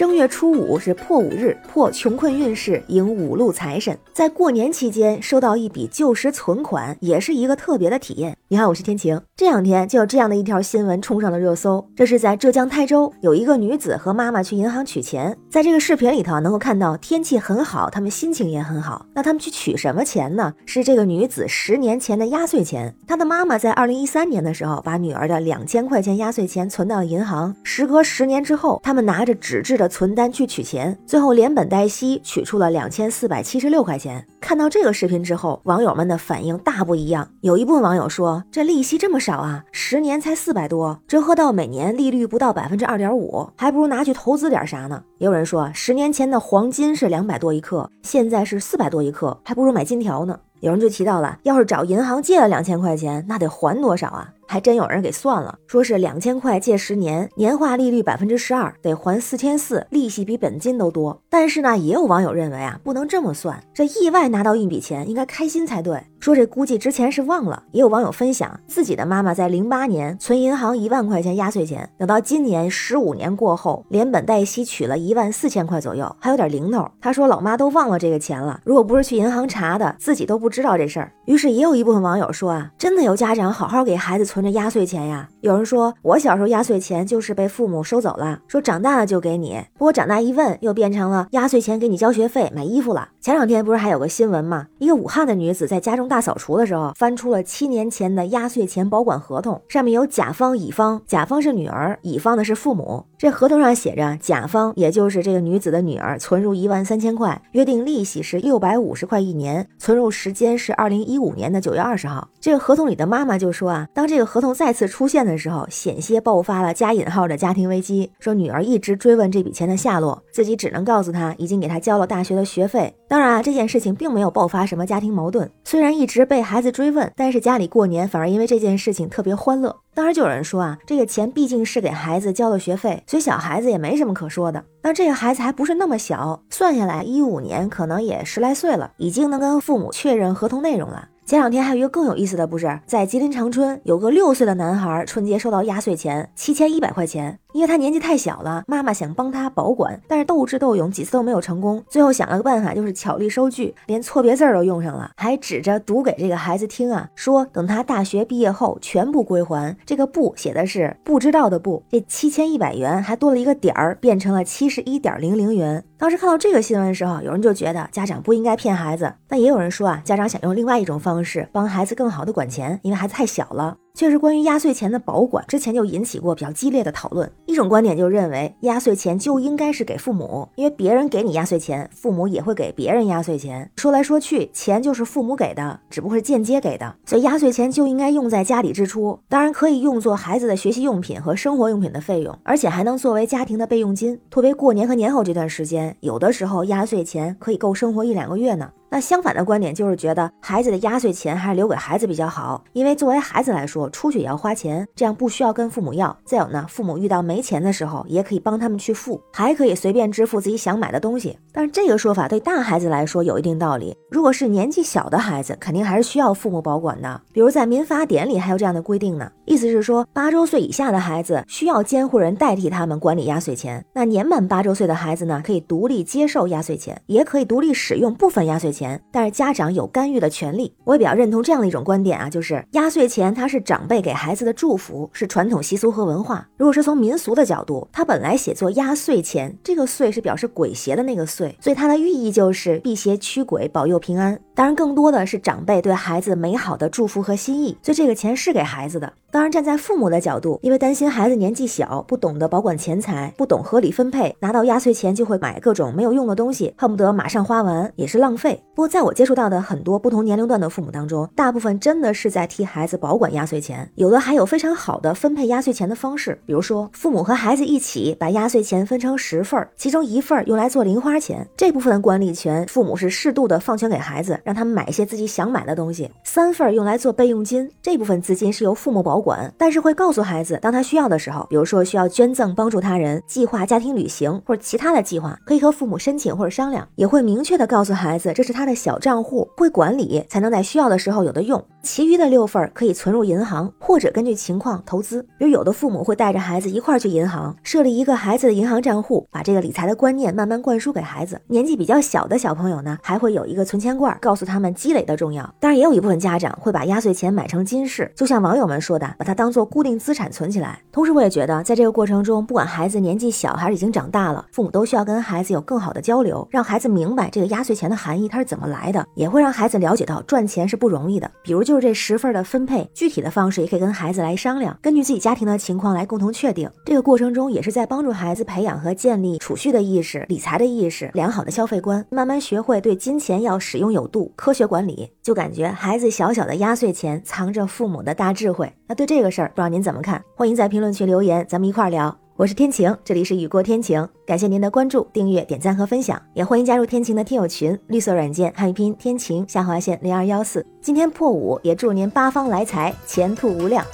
正月初五是破五日，破穷困运势，迎五路财神。在过年期间收到一笔旧时存款，也是一个特别的体验。你好，我是天晴。这两天就有这样的一条新闻冲上了热搜。这是在浙江台州，有一个女子和妈妈去银行取钱。在这个视频里头，能够看到天气很好，他们心情也很好。那他们去取什么钱呢？是这个女子十年前的压岁钱。她的妈妈在二零一三年的时候，把女儿的两千块钱压岁钱存到银行。时隔十年之后，他们拿着纸质的存单去取钱，最后连本带息取出了两千四百七十六块钱。看到这个视频之后，网友们的反应大不一样。有一部分网友说：“这利息这么少啊，十年才四百多，折合到每年利率不到百分之二点五，还不如拿去投资点啥呢？”也有人说，十年前的黄金是两百多一克，现在是四百多一克，还不如买金条呢。有人就提到了，要是找银行借了两千块钱，那得还多少啊？还真有人给算了，说是两千块借十年，年化利率百分之十二，得还四千四，利息比本金都多。但是呢，也有网友认为啊，不能这么算，这意外拿到一笔钱，应该开心才对。说这估计之前是忘了。也有网友分享，自己的妈妈在零八年存银行一万块钱压岁钱，等到今年十五年过后，连本带息取了一万四千块左右，还有点零头。他说老妈都忘了这个钱了，如果不是去银行查的，自己都不知道这事儿。于是也有一部分网友说啊，真的有家长好好给孩子存。存着压岁钱呀，有人说我小时候压岁钱就是被父母收走了，说长大了就给你。不过长大一问，又变成了压岁钱给你交学费、买衣服了。前两天不是还有个新闻吗？一个武汉的女子在家中大扫除的时候，翻出了七年前的压岁钱保管合同，上面有甲方、乙方，甲方是女儿，乙方的是父母。这合同上写着，甲方也就是这个女子的女儿，存入一万三千块，约定利息是六百五十块一年，存入时间是二零一五年的九月二十号。这个合同里的妈妈就说啊，当这个合同再次出现的时候，险些爆发了加引号的家庭危机。说女儿一直追问这笔钱的下落，自己只能告诉她已经给她交了大学的学费。当然啊，这件事情并没有爆发什么家庭矛盾，虽然一直被孩子追问，但是家里过年反而因为这件事情特别欢乐。当时就有人说啊，这个钱毕竟是给孩子交的学费，所以小孩子也没什么可说的。那这个孩子还不是那么小，算下来一五年可能也十来岁了，已经能跟父母确认合同内容了。前两天还有一个更有意思的，不是在吉林长春有个六岁的男孩，春节收到压岁钱七千一百块钱。因为他年纪太小了，妈妈想帮他保管，但是斗智斗勇几次都没有成功。最后想了个办法，就是巧力收据，连错别字都用上了，还指着读给这个孩子听啊，说等他大学毕业后全部归还。这个“不”写的是不知道的“不”，这七千一百元还多了一个点儿，变成了七十一点零零元。当时看到这个新闻的时候，有人就觉得家长不应该骗孩子，但也有人说啊，家长想用另外一种方式帮孩子更好的管钱，因为孩子太小了。确实，关于压岁钱的保管，之前就引起过比较激烈的讨论。一种观点就认为，压岁钱就应该是给父母，因为别人给你压岁钱，父母也会给别人压岁钱。说来说去，钱就是父母给的，只不过是间接给的，所以压岁钱就应该用在家里支出。当然，可以用作孩子的学习用品和生活用品的费用，而且还能作为家庭的备用金。特别过年和年后这段时间，有的时候压岁钱可以够生活一两个月呢。那相反的观点就是觉得孩子的压岁钱还是留给孩子比较好，因为作为孩子来说，出去也要花钱，这样不需要跟父母要。再有呢，父母遇到没钱的时候，也可以帮他们去付，还可以随便支付自己想买的东西。但是这个说法对大孩子来说有一定道理，如果是年纪小的孩子，肯定还是需要父母保管的。比如在民法典里还有这样的规定呢，意思是说八周岁以下的孩子需要监护人代替他们管理压岁钱，那年满八周岁的孩子呢，可以独立接受压岁钱，也可以独立使用部分压岁钱。钱，但是家长有干预的权利。我也比较认同这样的一种观点啊，就是压岁钱它是长辈给孩子的祝福，是传统习俗和文化。如果是从民俗的角度，它本来写作压岁钱，这个岁是表示鬼邪的那个岁，所以它的寓意就是辟邪驱鬼，保佑平安。当然，更多的是长辈对孩子美好的祝福和心意，所以这个钱是给孩子的。当然，站在父母的角度，因为担心孩子年纪小，不懂得保管钱财，不懂合理分配，拿到压岁钱就会买各种没有用的东西，恨不得马上花完，也是浪费。不过，在我接触到的很多不同年龄段的父母当中，大部分真的是在替孩子保管压岁钱，有的还有非常好的分配压岁钱的方式，比如说父母和孩子一起把压岁钱分成十份，其中一份用来做零花钱，这部分管理权父母是适度的放权给孩子，让他们买一些自己想买的东西；三份用来做备用金，这部分资金是由父母保。管，但是会告诉孩子，当他需要的时候，比如说需要捐赠、帮助他人、计划家庭旅行或者其他的计划，可以和父母申请或者商量，也会明确的告诉孩子，这是他的的小账户，会管理才能在需要的时候有的用。其余的六份可以存入银行，或者根据情况投资。比如有的父母会带着孩子一块儿去银行，设立一个孩子的银行账户，把这个理财的观念慢慢灌输给孩子。年纪比较小的小朋友呢，还会有一个存钱罐，告诉他们积累的重要。当然，也有一部分家长会把压岁钱买成金饰，就像网友们说的，把它当做固定资产存起来。同时，我也觉得在这个过程中，不管孩子年纪小还是已经长大了，父母都需要跟孩子有更好的交流，让孩子明白这个压岁钱的含义它是怎么来的，也会让孩子了解到赚钱是不容易的。比如就是这十份的。分配具体的方式也可以跟孩子来商量，根据自己家庭的情况来共同确定。这个过程中也是在帮助孩子培养和建立储蓄的意识、理财的意识、良好的消费观，慢慢学会对金钱要使用有度、科学管理。就感觉孩子小小的压岁钱藏着父母的大智慧。那对这个事儿，不知道您怎么看？欢迎在评论区留言，咱们一块儿聊。我是天晴，这里是雨过天晴，感谢您的关注、订阅、点赞和分享，也欢迎加入天晴的听友群，绿色软件汉语拼天晴下划线零二幺四。今天破五，也祝您八方来财，前途无量，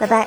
拜拜。